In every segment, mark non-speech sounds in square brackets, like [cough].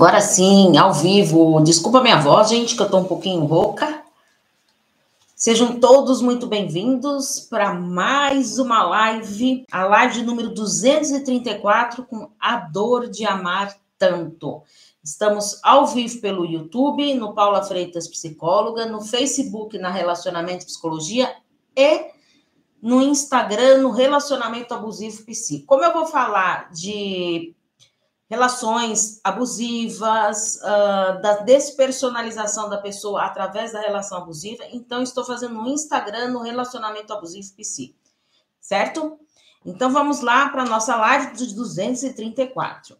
Agora sim, ao vivo. Desculpa minha voz, gente, que eu tô um pouquinho rouca. Sejam todos muito bem-vindos para mais uma live, a live número 234 com A Dor de Amar Tanto. Estamos ao vivo pelo YouTube, no Paula Freitas Psicóloga, no Facebook na Relacionamento Psicologia e no Instagram no Relacionamento Abusivo Psi. Como eu vou falar de relações abusivas, uh, da despersonalização da pessoa através da relação abusiva. Então, estou fazendo no Instagram no Relacionamento Abusivo PC, certo? Então, vamos lá para a nossa live dos 234.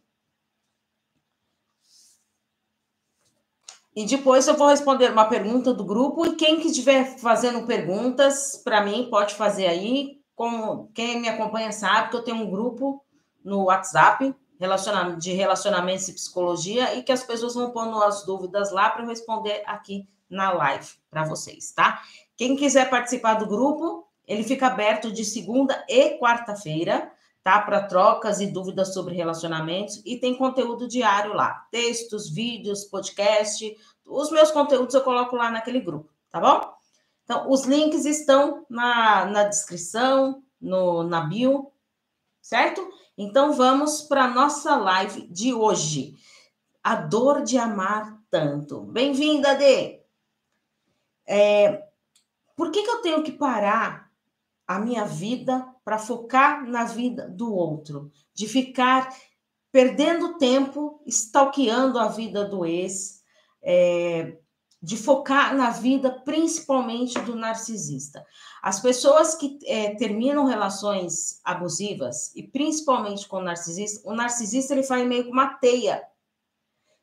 E depois eu vou responder uma pergunta do grupo e quem que estiver fazendo perguntas para mim pode fazer aí. Como quem me acompanha sabe que eu tenho um grupo no WhatsApp de relacionamentos e psicologia e que as pessoas vão pondo as dúvidas lá para eu responder aqui na live para vocês, tá? Quem quiser participar do grupo, ele fica aberto de segunda e quarta-feira, tá? Para trocas e dúvidas sobre relacionamentos e tem conteúdo diário lá, textos, vídeos, podcast, os meus conteúdos eu coloco lá naquele grupo, tá bom? Então, os links estão na, na descrição, no, na bio, certo? Então vamos para a nossa live de hoje. A dor de amar tanto. Bem-vinda, Dê! É, por que, que eu tenho que parar a minha vida para focar na vida do outro? De ficar perdendo tempo, stalkeando a vida do ex, é, de focar na vida principalmente do narcisista. As pessoas que é, terminam relações abusivas, e principalmente com o narcisista, o narcisista ele faz meio que uma teia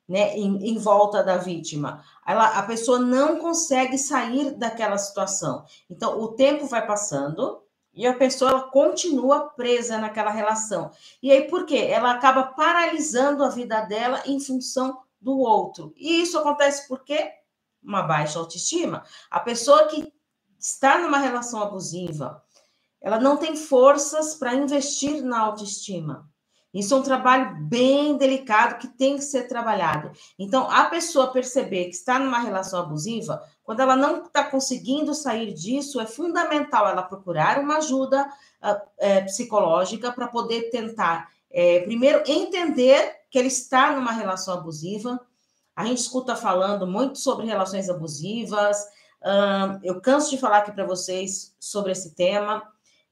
né, em, em volta da vítima. Ela, a pessoa não consegue sair daquela situação. Então, o tempo vai passando, e a pessoa ela continua presa naquela relação. E aí, por quê? Ela acaba paralisando a vida dela em função do outro. E isso acontece por quê? Uma baixa autoestima. A pessoa que está numa relação abusiva, ela não tem forças para investir na autoestima. Isso é um trabalho bem delicado que tem que ser trabalhado. Então, a pessoa perceber que está numa relação abusiva, quando ela não está conseguindo sair disso, é fundamental ela procurar uma ajuda é, psicológica para poder tentar, é, primeiro, entender que ele está numa relação abusiva, a gente escuta falando muito sobre relações abusivas. eu canso de falar aqui para vocês sobre esse tema,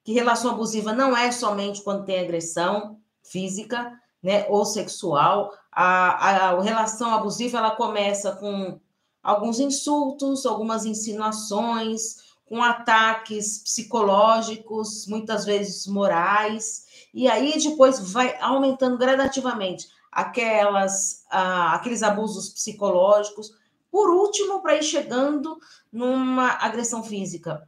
que relação abusiva não é somente quando tem agressão física, né, ou sexual. A, a, a relação abusiva ela começa com alguns insultos, algumas insinuações, com ataques psicológicos, muitas vezes morais, e aí depois vai aumentando gradativamente aquelas, ah, aqueles abusos psicológicos, por último, para ir chegando numa agressão física.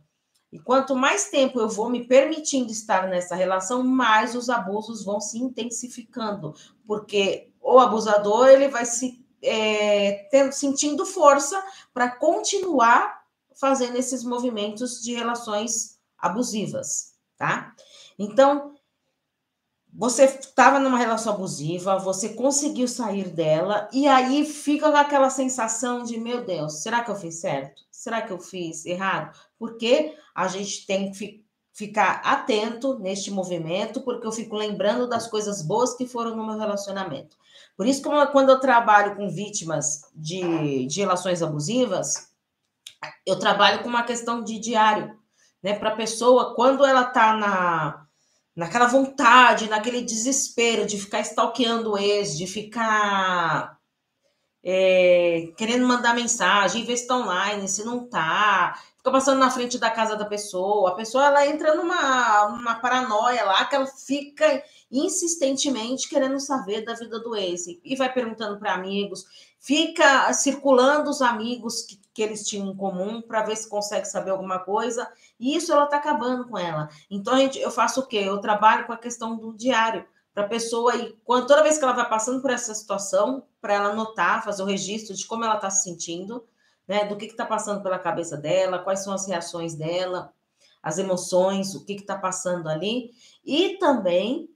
E quanto mais tempo eu vou me permitindo estar nessa relação, mais os abusos vão se intensificando, porque o abusador ele vai se é, tendo, sentindo força para continuar fazendo esses movimentos de relações abusivas, tá? Então, você estava numa relação abusiva, você conseguiu sair dela, e aí fica aquela sensação de: meu Deus, será que eu fiz certo? Será que eu fiz errado? Porque a gente tem que ficar atento neste movimento, porque eu fico lembrando das coisas boas que foram no meu relacionamento. Por isso, quando eu trabalho com vítimas de, de relações abusivas, eu trabalho com uma questão de diário, né? Para a pessoa, quando ela está na naquela vontade, naquele desespero de ficar stalkeando o ex, de ficar é, querendo mandar mensagem, ver se está online, se não tá, fica passando na frente da casa da pessoa, a pessoa ela entra numa, numa paranoia lá que ela fica insistentemente querendo saber da vida do ex. E vai perguntando para amigos, fica circulando os amigos que, que eles tinham em comum para ver se consegue saber alguma coisa. E isso ela está acabando com ela. Então, gente, eu faço o quê? Eu trabalho com a questão do diário, para a pessoa, e quando, toda vez que ela vai passando por essa situação, para ela anotar, fazer o registro de como ela está se sentindo, né? Do que está passando pela cabeça dela, quais são as reações dela, as emoções, o que está passando ali, e também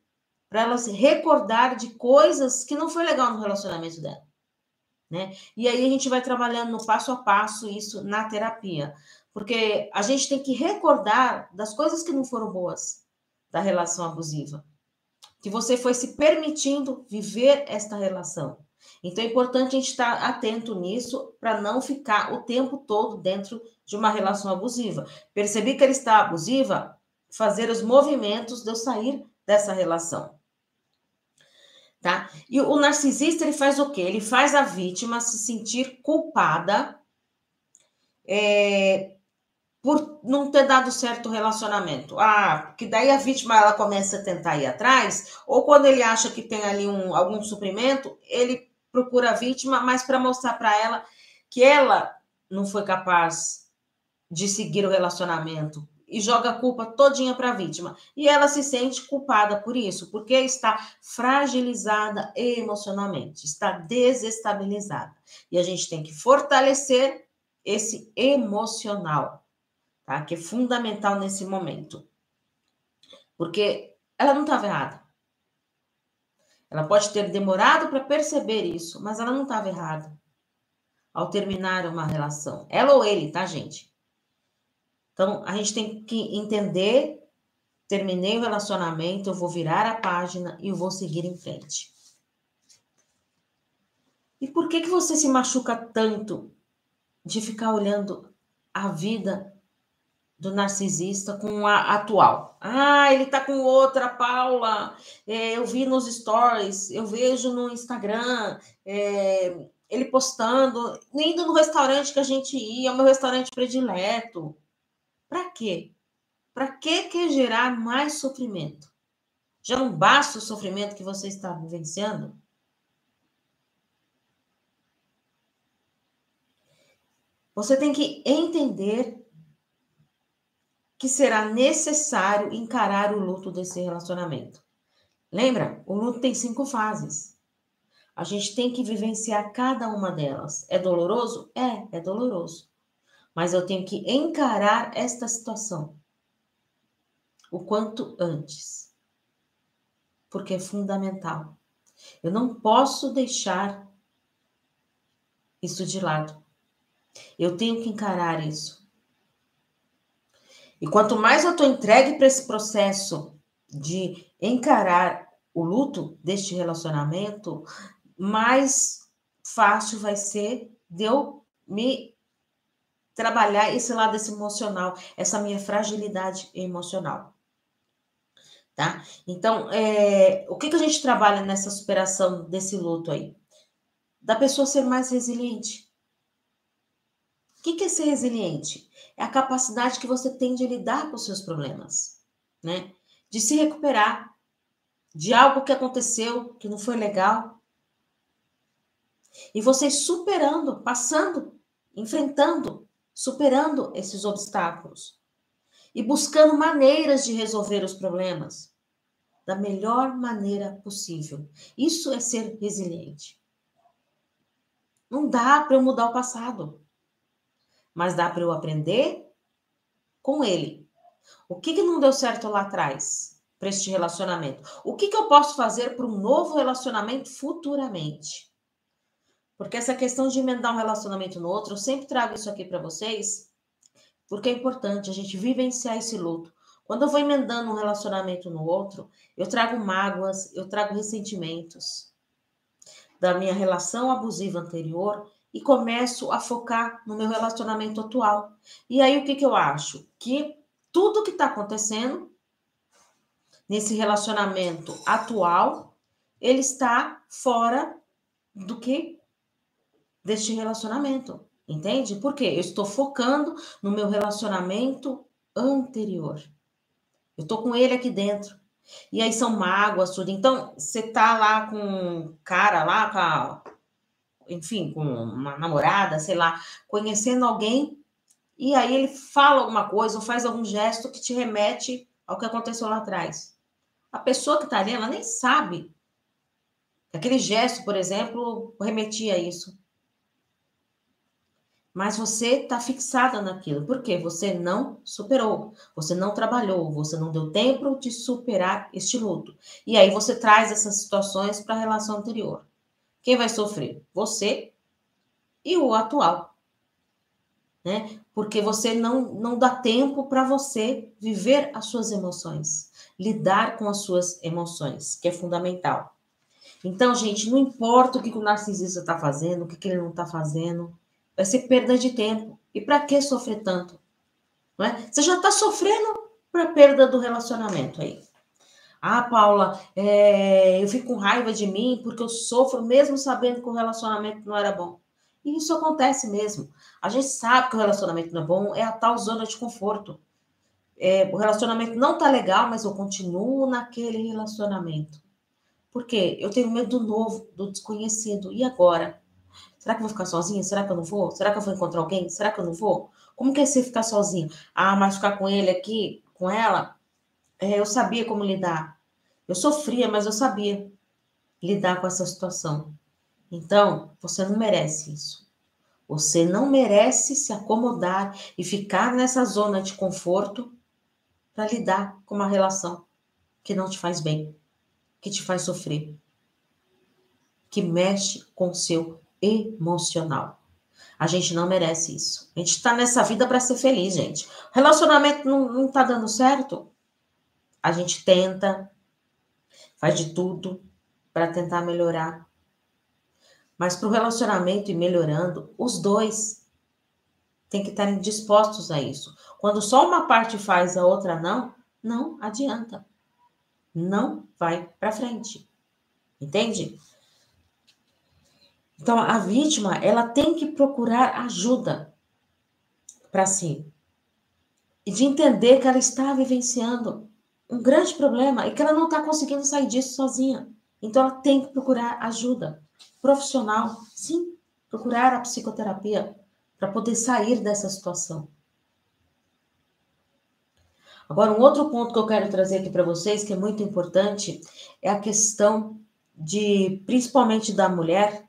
para ela se recordar de coisas que não foi legal no relacionamento dela. né? E aí a gente vai trabalhando no passo a passo isso na terapia, porque a gente tem que recordar das coisas que não foram boas da relação abusiva, que você foi se permitindo viver esta relação. Então é importante a gente estar atento nisso para não ficar o tempo todo dentro de uma relação abusiva. Percebi que ele está abusiva, fazer os movimentos de eu sair dessa relação. Tá? E o narcisista ele faz o quê? Ele faz a vítima se sentir culpada é, por não ter dado certo o relacionamento. Ah, que daí a vítima ela começa a tentar ir atrás, ou quando ele acha que tem ali um, algum suprimento, ele procura a vítima, mas para mostrar para ela que ela não foi capaz de seguir o relacionamento, e joga a culpa todinha para a vítima. E ela se sente culpada por isso, porque está fragilizada emocionalmente, está desestabilizada. E a gente tem que fortalecer esse emocional, tá? Que é fundamental nesse momento. Porque ela não estava errada. Ela pode ter demorado para perceber isso, mas ela não estava errada ao terminar uma relação. Ela ou ele, tá, gente? Então, a gente tem que entender, terminei o relacionamento, eu vou virar a página e eu vou seguir em frente. E por que que você se machuca tanto de ficar olhando a vida do narcisista com a atual? Ah, ele tá com outra, Paula. É, eu vi nos stories, eu vejo no Instagram, é, ele postando, indo no restaurante que a gente ia, é o meu restaurante predileto. Para quê? Para que quer gerar mais sofrimento? Já não basta o sofrimento que você está vivenciando? Você tem que entender que será necessário encarar o luto desse relacionamento. Lembra? O luto tem cinco fases. A gente tem que vivenciar cada uma delas. É doloroso? É, é doloroso mas eu tenho que encarar esta situação o quanto antes, porque é fundamental. Eu não posso deixar isso de lado. Eu tenho que encarar isso. E quanto mais eu estou entregue para esse processo de encarar o luto deste relacionamento, mais fácil vai ser de eu me trabalhar esse lado esse emocional, essa minha fragilidade emocional. Tá? Então, é, o que, que a gente trabalha nessa superação desse luto aí? Da pessoa ser mais resiliente. O que, é ser resiliente? É a capacidade que você tem de lidar com os seus problemas, né? De se recuperar de algo que aconteceu que não foi legal. E você superando, passando, enfrentando superando esses obstáculos e buscando maneiras de resolver os problemas da melhor maneira possível. Isso é ser resiliente. Não dá para eu mudar o passado, mas dá para eu aprender com ele. O que, que não deu certo lá atrás para este relacionamento? O que, que eu posso fazer para um novo relacionamento futuramente? Porque essa questão de emendar um relacionamento no outro, eu sempre trago isso aqui para vocês, porque é importante a gente vivenciar esse luto. Quando eu vou emendando um relacionamento no outro, eu trago mágoas, eu trago ressentimentos da minha relação abusiva anterior e começo a focar no meu relacionamento atual. E aí o que, que eu acho? Que tudo que está acontecendo nesse relacionamento atual, ele está fora do que deste relacionamento. Entende? Porque eu estou focando no meu relacionamento anterior. Eu estou com ele aqui dentro. E aí são mágoas, tudo. Então, você tá lá com um cara lá, com a, enfim, com uma namorada, sei lá, conhecendo alguém, e aí ele fala alguma coisa ou faz algum gesto que te remete ao que aconteceu lá atrás. A pessoa que tá ali, ela nem sabe. Aquele gesto, por exemplo, remetia a isso mas você está fixada naquilo, porque você não superou, você não trabalhou, você não deu tempo de superar este luto. E aí você traz essas situações para a relação anterior. Quem vai sofrer? Você e o atual. Né? Porque você não, não dá tempo para você viver as suas emoções, lidar com as suas emoções, que é fundamental. Então, gente, não importa o que o narcisista está fazendo, o que ele não está fazendo, vai ser perda de tempo. E para que sofrer tanto? Não é? Você já está sofrendo para perda do relacionamento aí. Ah, Paula, é, eu fico com raiva de mim porque eu sofro mesmo sabendo que o relacionamento não era bom. E isso acontece mesmo. A gente sabe que o relacionamento não é bom, é a tal zona de conforto. É, o relacionamento não tá legal, mas eu continuo naquele relacionamento. Por quê? Eu tenho medo do novo, do desconhecido. E agora? Será que eu vou ficar sozinha? Será que eu não vou? Será que eu vou encontrar alguém? Será que eu não vou? Como que é você ficar sozinha? Ah, mas ficar com ele aqui, com ela, é, eu sabia como lidar. Eu sofria, mas eu sabia lidar com essa situação. Então, você não merece isso. Você não merece se acomodar e ficar nessa zona de conforto para lidar com uma relação que não te faz bem, que te faz sofrer, que mexe com o seu emocional. A gente não merece isso. A gente está nessa vida para ser feliz, gente. Relacionamento não, não tá dando certo. A gente tenta, faz de tudo para tentar melhorar. Mas para o relacionamento ir melhorando, os dois têm que estarem dispostos a isso. Quando só uma parte faz, a outra não, não adianta. Não vai para frente. Entende? Então a vítima, ela tem que procurar ajuda para si. E de entender que ela está vivenciando um grande problema e que ela não está conseguindo sair disso sozinha. Então ela tem que procurar ajuda profissional, sim, procurar a psicoterapia para poder sair dessa situação. Agora, um outro ponto que eu quero trazer aqui para vocês, que é muito importante, é a questão de, principalmente da mulher,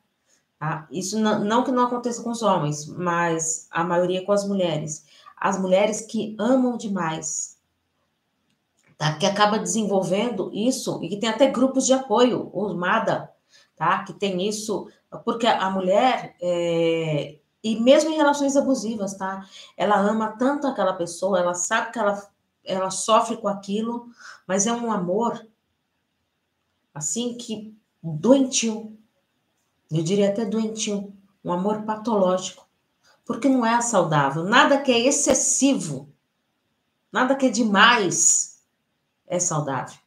tá? isso não, não que não aconteça com os homens, mas a maioria com as mulheres. As mulheres que amam demais, tá? que acaba desenvolvendo isso, e que tem até grupos de apoio, o MADA, tá? Que tem isso, porque a mulher, é, e mesmo em relações abusivas, tá? Ela ama tanto aquela pessoa, ela sabe que ela, ela sofre com aquilo, mas é um amor, assim, que doentio, eu diria até doentio, um amor patológico, porque não é saudável, nada que é excessivo, nada que é demais é saudável,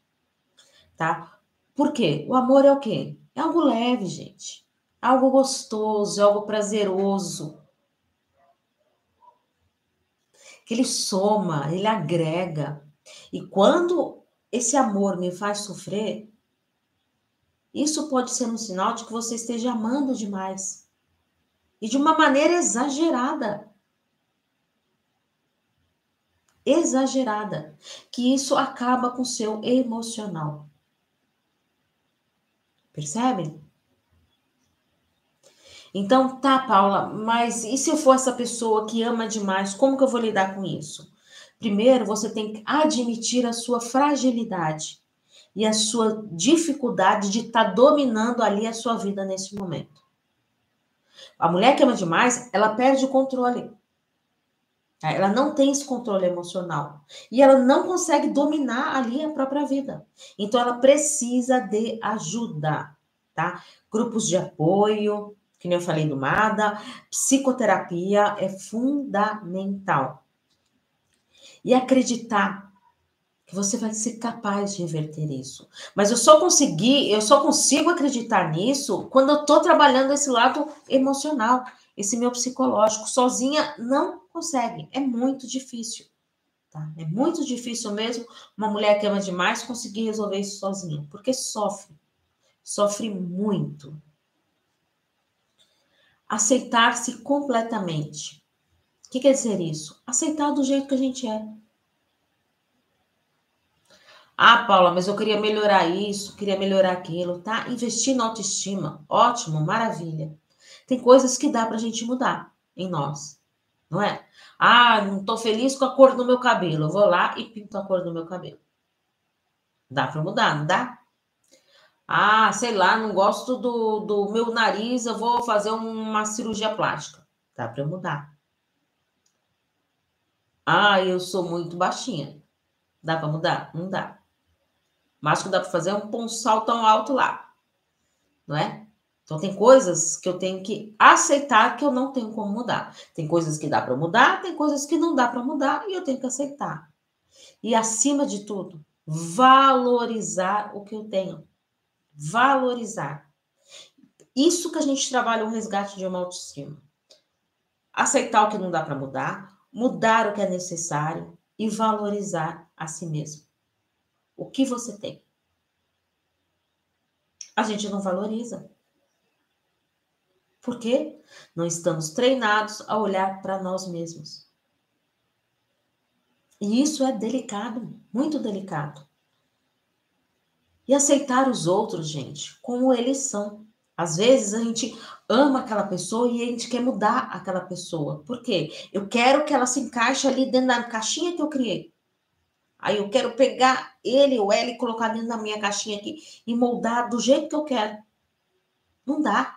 tá? Por quê? O amor é o quê? É algo leve, gente. É algo gostoso, é algo prazeroso. Que ele soma, ele agrega. E quando esse amor me faz sofrer, isso pode ser um sinal de que você esteja amando demais. E de uma maneira exagerada. Exagerada. Que isso acaba com o seu emocional. Percebem? Então, tá, Paula, mas e se eu for essa pessoa que ama demais, como que eu vou lidar com isso? Primeiro, você tem que admitir a sua fragilidade e a sua dificuldade de estar tá dominando ali a sua vida nesse momento. A mulher que ama demais, ela perde o controle. Tá? Ela não tem esse controle emocional. E ela não consegue dominar ali a própria vida. Então, ela precisa de ajuda, tá? Grupos de apoio, que nem eu falei do MADA, psicoterapia é fundamental. E acreditar que você vai ser capaz de reverter isso. Mas eu só consegui, eu só consigo acreditar nisso quando eu estou trabalhando esse lado emocional esse meu psicológico. Sozinha não consegue, é muito difícil. Tá? É muito difícil mesmo uma mulher que ama demais conseguir resolver isso sozinha, porque sofre, sofre muito. Aceitar-se completamente. O que quer dizer isso? Aceitar do jeito que a gente é. Ah, Paula, mas eu queria melhorar isso, queria melhorar aquilo, tá? Investir na autoestima, ótimo, maravilha. Tem coisas que dá para a gente mudar em nós, não é? Ah, não estou feliz com a cor do meu cabelo. Eu vou lá e pinto a cor do meu cabelo. Dá para mudar, não dá? Ah, sei lá, não gosto do, do meu nariz, eu vou fazer uma cirurgia plástica. Dá para mudar. Ah, eu sou muito baixinha. Dá para mudar? Não dá. Mas que dá para fazer é um ponçal tão alto lá. Não é? Então tem coisas que eu tenho que aceitar que eu não tenho como mudar. Tem coisas que dá para mudar, tem coisas que não dá para mudar e eu tenho que aceitar. E acima de tudo, valorizar o que eu tenho. Valorizar. Isso que a gente trabalha o resgate de uma autoestima. Aceitar o que não dá para mudar, mudar o que é necessário e valorizar a si mesmo. O que você tem? A gente não valoriza. Por quê? Não estamos treinados a olhar para nós mesmos. E isso é delicado, muito delicado. E aceitar os outros, gente, como eles são. Às vezes a gente ama aquela pessoa e a gente quer mudar aquela pessoa. Por quê? Eu quero que ela se encaixe ali dentro da caixinha que eu criei. Aí eu quero pegar ele ou ela e colocar dentro da minha caixinha aqui e moldar do jeito que eu quero. Não dá.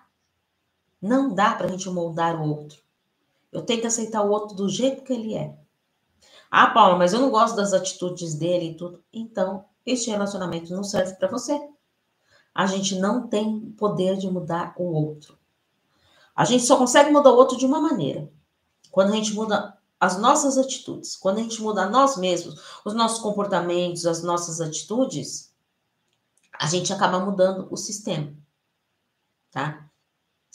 Não dá para a gente moldar o outro. Eu tenho que aceitar o outro do jeito que ele é. Ah, Paula, mas eu não gosto das atitudes dele e tudo. Então, este relacionamento não serve para você. A gente não tem poder de mudar o outro. A gente só consegue mudar o outro de uma maneira. Quando a gente muda as nossas atitudes, quando a gente muda nós mesmos, os nossos comportamentos, as nossas atitudes, a gente acaba mudando o sistema. Tá?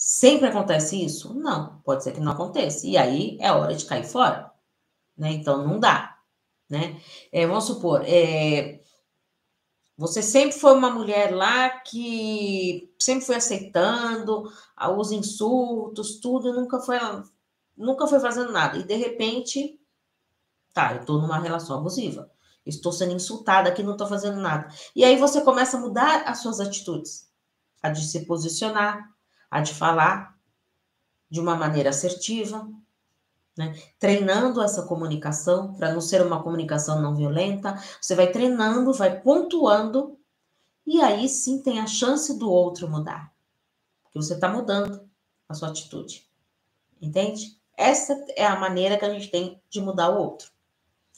Sempre acontece isso? Não, pode ser que não aconteça. E aí é hora de cair fora. Né? Então não dá. Né? É, vamos supor, é, você sempre foi uma mulher lá que sempre foi aceitando os insultos, tudo, e nunca foi, nunca foi fazendo nada. E de repente, tá, eu tô numa relação abusiva. Estou sendo insultada aqui, não estou fazendo nada. E aí você começa a mudar as suas atitudes, a de se posicionar, a de falar de uma maneira assertiva, né? Treinando essa comunicação, para não ser uma comunicação não violenta, você vai treinando, vai pontuando, e aí sim tem a chance do outro mudar. Porque você está mudando a sua atitude. Entende? Essa é a maneira que a gente tem de mudar o outro.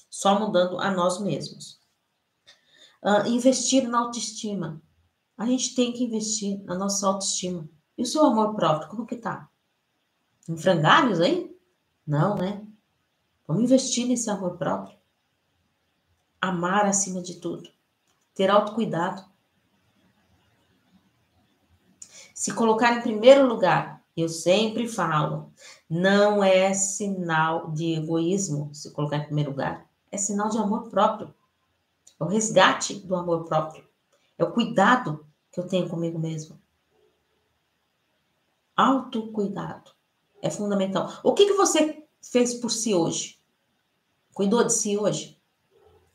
Só mudando a nós mesmos. Uh, investir na autoestima. A gente tem que investir na nossa autoestima. E o seu amor próprio, como que tá? Em frangalhos aí? Não, né? Vamos investir nesse amor próprio. Amar acima de tudo. Ter autocuidado. Se colocar em primeiro lugar, eu sempre falo, não é sinal de egoísmo se colocar em primeiro lugar. É sinal de amor próprio. É o resgate do amor próprio. É o cuidado que eu tenho comigo mesmo. Autocuidado é fundamental. O que, que você fez por si hoje? Cuidou de si hoje?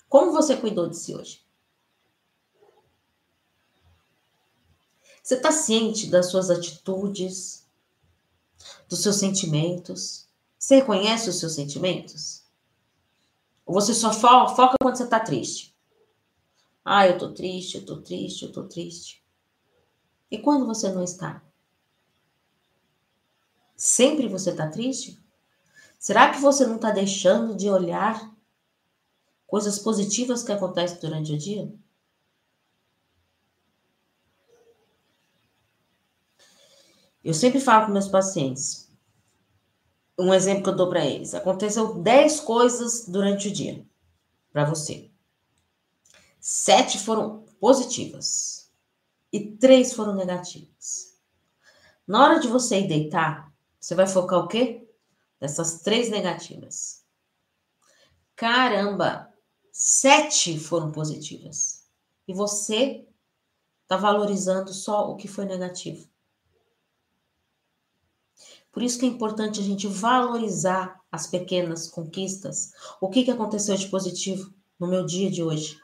Como você cuidou de si hoje? Você está ciente das suas atitudes, dos seus sentimentos? Você reconhece os seus sentimentos? Ou você só foca quando você está triste? Ah, eu tô triste, eu tô triste, eu tô triste. E quando você não está? Sempre você está triste? Será que você não está deixando de olhar coisas positivas que acontecem durante o dia? Eu sempre falo com meus pacientes. Um exemplo que eu dou para eles. Aconteceu 10 coisas durante o dia para você. Sete foram positivas e três foram negativas. Na hora de você ir deitar, você vai focar o quê? Nessas três negativas. Caramba, sete foram positivas. E você está valorizando só o que foi negativo. Por isso que é importante a gente valorizar as pequenas conquistas. O que, que aconteceu de positivo no meu dia de hoje?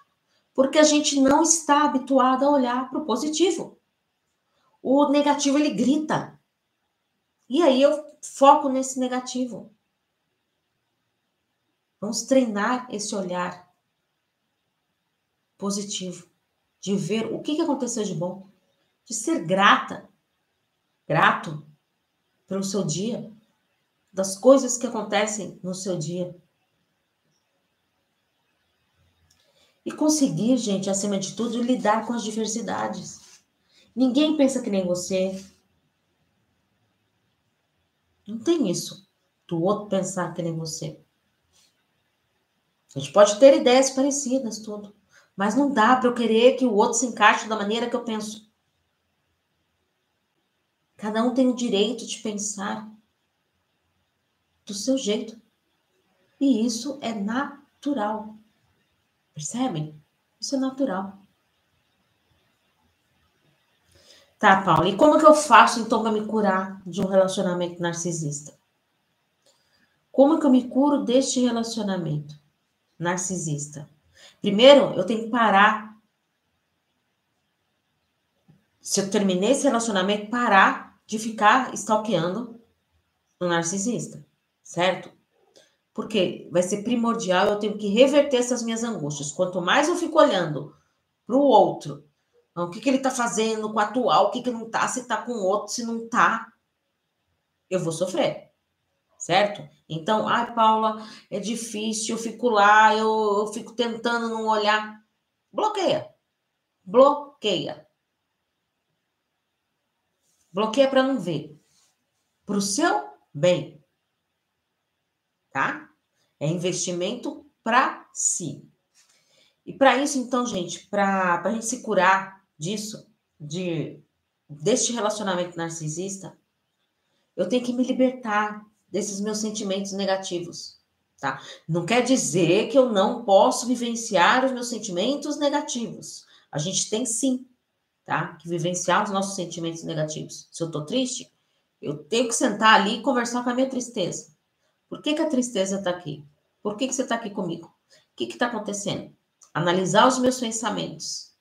Porque a gente não está habituado a olhar para o positivo. O negativo ele grita. E aí eu foco nesse negativo. Vamos treinar esse olhar positivo, de ver o que aconteceu de bom, de ser grata, grato pelo seu dia, das coisas que acontecem no seu dia. E conseguir, gente, acima de tudo, lidar com as diversidades. Ninguém pensa que nem você. Não tem isso do outro pensar que nem você. A gente pode ter ideias parecidas, tudo. Mas não dá para eu querer que o outro se encaixe da maneira que eu penso. Cada um tem o direito de pensar do seu jeito. E isso é natural. Percebem? Isso é natural. Tá, Paula, e como que eu faço então para me curar de um relacionamento narcisista? Como que eu me curo deste relacionamento narcisista? Primeiro, eu tenho que parar. Se eu terminei esse relacionamento, parar de ficar stalkeando o narcisista, certo? Porque vai ser primordial, eu tenho que reverter essas minhas angústias. Quanto mais eu fico olhando para o outro, o que, que ele está fazendo com o atual, o que, que não está, se está com outro, se não está, eu vou sofrer, certo? Então, ai, Paula, é difícil, eu fico lá, eu, eu fico tentando não olhar. Bloqueia. Bloqueia. Bloqueia para não ver. Para o seu bem tá? É investimento para si. E para isso, então, gente, para a gente se curar disso, de deste relacionamento narcisista, eu tenho que me libertar desses meus sentimentos negativos, tá? Não quer dizer que eu não posso vivenciar os meus sentimentos negativos. A gente tem sim, tá? Que vivenciar os nossos sentimentos negativos. Se eu tô triste, eu tenho que sentar ali e conversar com a minha tristeza. Por que, que a tristeza está aqui? Por que, que você está aqui comigo? O que está acontecendo? Analisar os meus pensamentos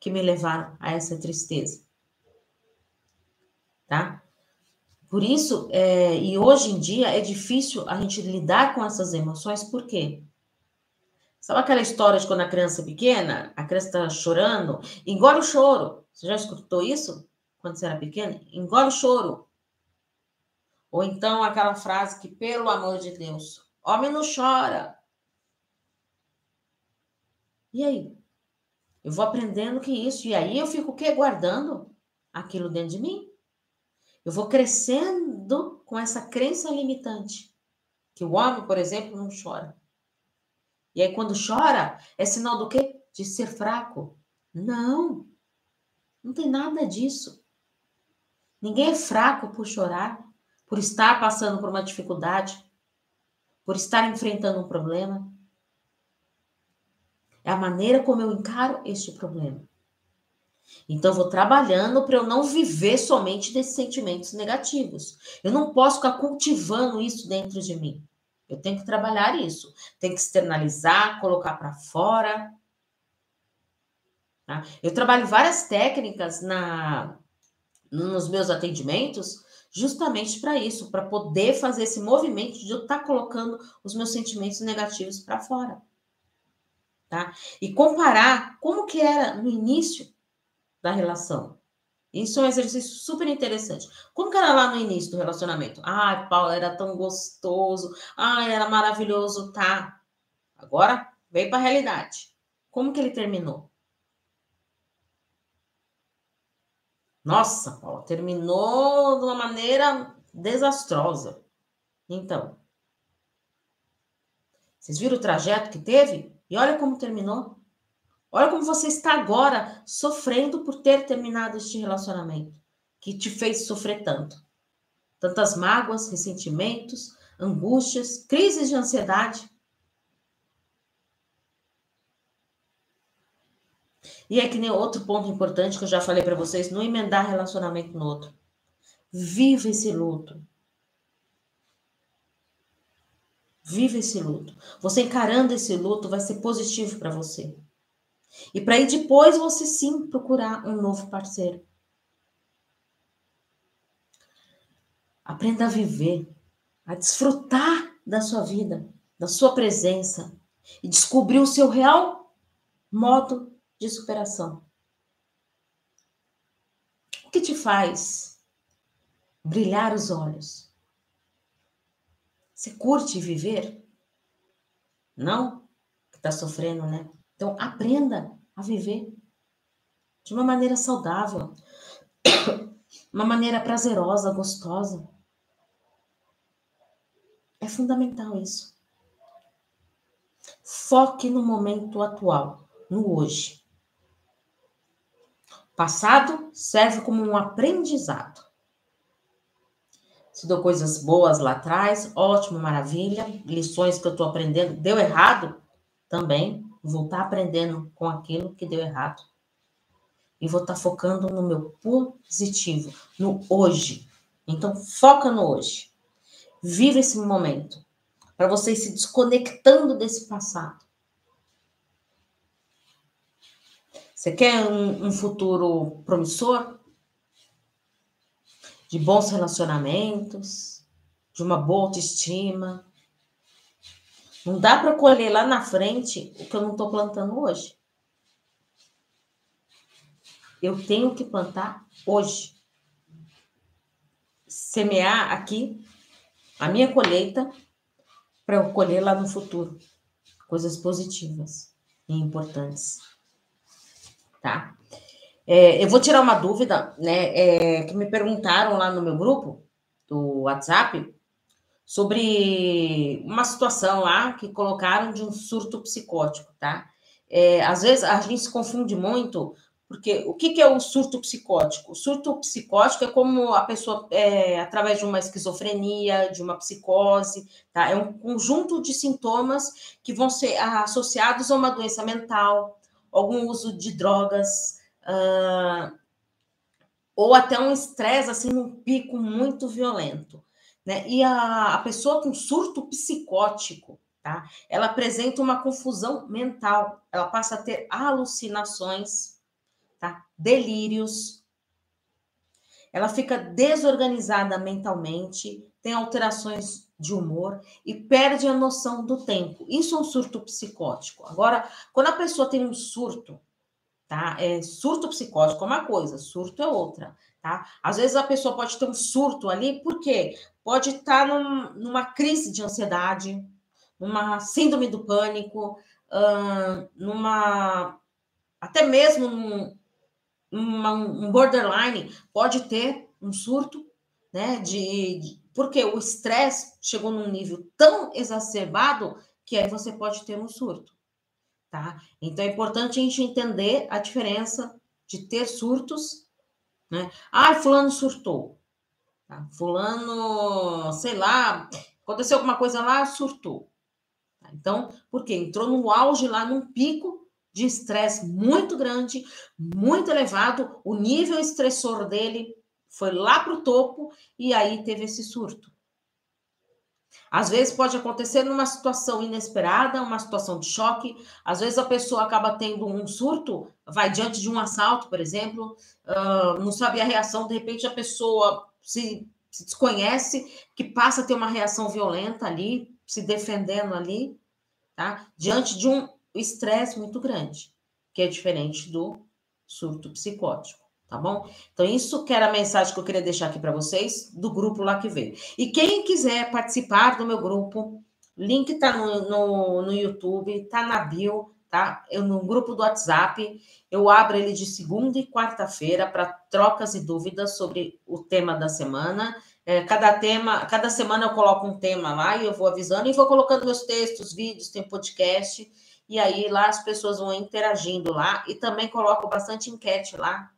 que me levaram a essa tristeza. Tá? Por isso, é, e hoje em dia é difícil a gente lidar com essas emoções, por quê? Sabe aquela história de quando a criança é pequena, a criança está chorando, engole o choro. Você já escutou isso? Quando você era pequena? Engole o choro. Ou então aquela frase que, pelo amor de Deus, homem não chora. E aí? Eu vou aprendendo que isso, e aí eu fico o quê? Guardando aquilo dentro de mim. Eu vou crescendo com essa crença limitante. Que o homem, por exemplo, não chora. E aí, quando chora, é sinal do quê? De ser fraco. Não. Não tem nada disso. Ninguém é fraco por chorar por estar passando por uma dificuldade, por estar enfrentando um problema. É a maneira como eu encaro este problema. Então, eu vou trabalhando para eu não viver somente desses sentimentos negativos. Eu não posso ficar cultivando isso dentro de mim. Eu tenho que trabalhar isso. Tenho que externalizar, colocar para fora. Tá? Eu trabalho várias técnicas na, nos meus atendimentos justamente para isso, para poder fazer esse movimento de eu estar tá colocando os meus sentimentos negativos para fora. Tá? E comparar como que era no início da relação. Isso é um exercício super interessante. Como que era lá no início do relacionamento? Ah, Paulo era tão gostoso. Ah, era maravilhoso, tá? Agora vem para a realidade. Como que ele terminou? Nossa, Paula, terminou de uma maneira desastrosa. Então, vocês viram o trajeto que teve? E olha como terminou. Olha como você está agora sofrendo por ter terminado este relacionamento que te fez sofrer tanto. Tantas mágoas, ressentimentos, angústias, crises de ansiedade. E é que nem outro ponto importante que eu já falei para vocês, não emendar relacionamento no outro. Viva esse luto. Viva esse luto. Você encarando esse luto vai ser positivo para você. E para aí depois você sim procurar um novo parceiro. Aprenda a viver, a desfrutar da sua vida, da sua presença e descobrir o seu real modo de superação. O que te faz brilhar os olhos? Você curte viver? Não? Que está sofrendo, né? Então, aprenda a viver de uma maneira saudável, [coughs] uma maneira prazerosa, gostosa. É fundamental isso. Foque no momento atual, no hoje. Passado serve como um aprendizado. Deu coisas boas lá atrás, ótimo, maravilha. Lições que eu estou aprendendo, deu errado também. Vou estar tá aprendendo com aquilo que deu errado. E vou estar tá focando no meu positivo, no hoje. Então, foca no hoje. Viva esse momento. Para você ir se desconectando desse passado. Você quer um, um futuro promissor? De bons relacionamentos, de uma boa autoestima. Não dá para colher lá na frente o que eu não estou plantando hoje. Eu tenho que plantar hoje. Semear aqui a minha colheita para eu colher lá no futuro coisas positivas e importantes. Tá? É, eu vou tirar uma dúvida, né? É, que me perguntaram lá no meu grupo do WhatsApp sobre uma situação lá que colocaram de um surto psicótico, tá? É, às vezes a gente se confunde muito porque o que, que, é o surto psicótico? O surto psicótico é como a pessoa, é, através de uma esquizofrenia, de uma psicose, tá? É um conjunto de sintomas que vão ser associados a uma doença mental, algum uso de drogas, uh, ou até um estresse, assim, num pico muito violento, né? E a, a pessoa com surto psicótico, tá? Ela apresenta uma confusão mental, ela passa a ter alucinações, tá? Delírios. Ela fica desorganizada mentalmente, tem alterações de humor e perde a noção do tempo. Isso é um surto psicótico. Agora, quando a pessoa tem um surto, tá? É, surto psicótico é uma coisa, surto é outra, tá? Às vezes a pessoa pode ter um surto ali, por quê? Pode estar num, numa crise de ansiedade, numa síndrome do pânico, numa até mesmo num, uma, um borderline pode ter um surto, né? De, de porque o estresse chegou num nível tão exacerbado que aí você pode ter um surto, tá? Então é importante a gente entender a diferença de ter surtos, né? Ah, fulano surtou. Tá? Fulano, sei lá, aconteceu alguma coisa lá, surtou. Tá? Então, por quê? Entrou no auge lá, num pico de estresse muito grande, muito elevado, o nível estressor dele foi lá para o topo e aí teve esse surto. Às vezes pode acontecer numa situação inesperada, uma situação de choque. Às vezes a pessoa acaba tendo um surto, vai diante de um assalto, por exemplo, uh, não sabe a reação, de repente a pessoa se, se desconhece, que passa a ter uma reação violenta ali, se defendendo ali, tá? Diante de um estresse muito grande, que é diferente do surto psicótico, tá bom? Então, isso que era a mensagem que eu queria deixar aqui para vocês do grupo lá que veio. E quem quiser participar do meu grupo, link tá no, no, no YouTube, tá na bio, tá? Eu no grupo do WhatsApp, eu abro ele de segunda e quarta-feira para trocas e dúvidas sobre o tema da semana. É, cada tema, cada semana eu coloco um tema lá e eu vou avisando e vou colocando meus textos, vídeos, tem podcast e aí lá as pessoas vão interagindo lá e também coloco bastante enquete lá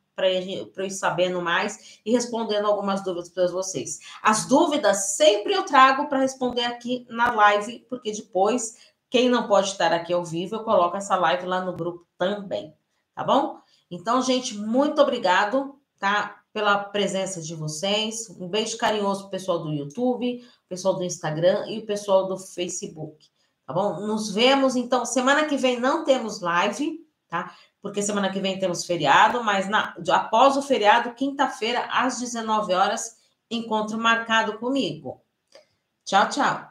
para ir sabendo mais e respondendo algumas dúvidas para vocês. As dúvidas sempre eu trago para responder aqui na live, porque depois, quem não pode estar aqui ao vivo, eu coloco essa live lá no grupo também, tá bom? Então, gente, muito obrigado, tá? Pela presença de vocês. Um beijo carinhoso pro pessoal do YouTube, pessoal do Instagram e o pessoal do Facebook. Tá bom? Nos vemos, então, semana que vem não temos live, tá? Porque semana que vem temos feriado, mas na, após o feriado, quinta-feira, às 19 horas, encontro marcado comigo. Tchau, tchau.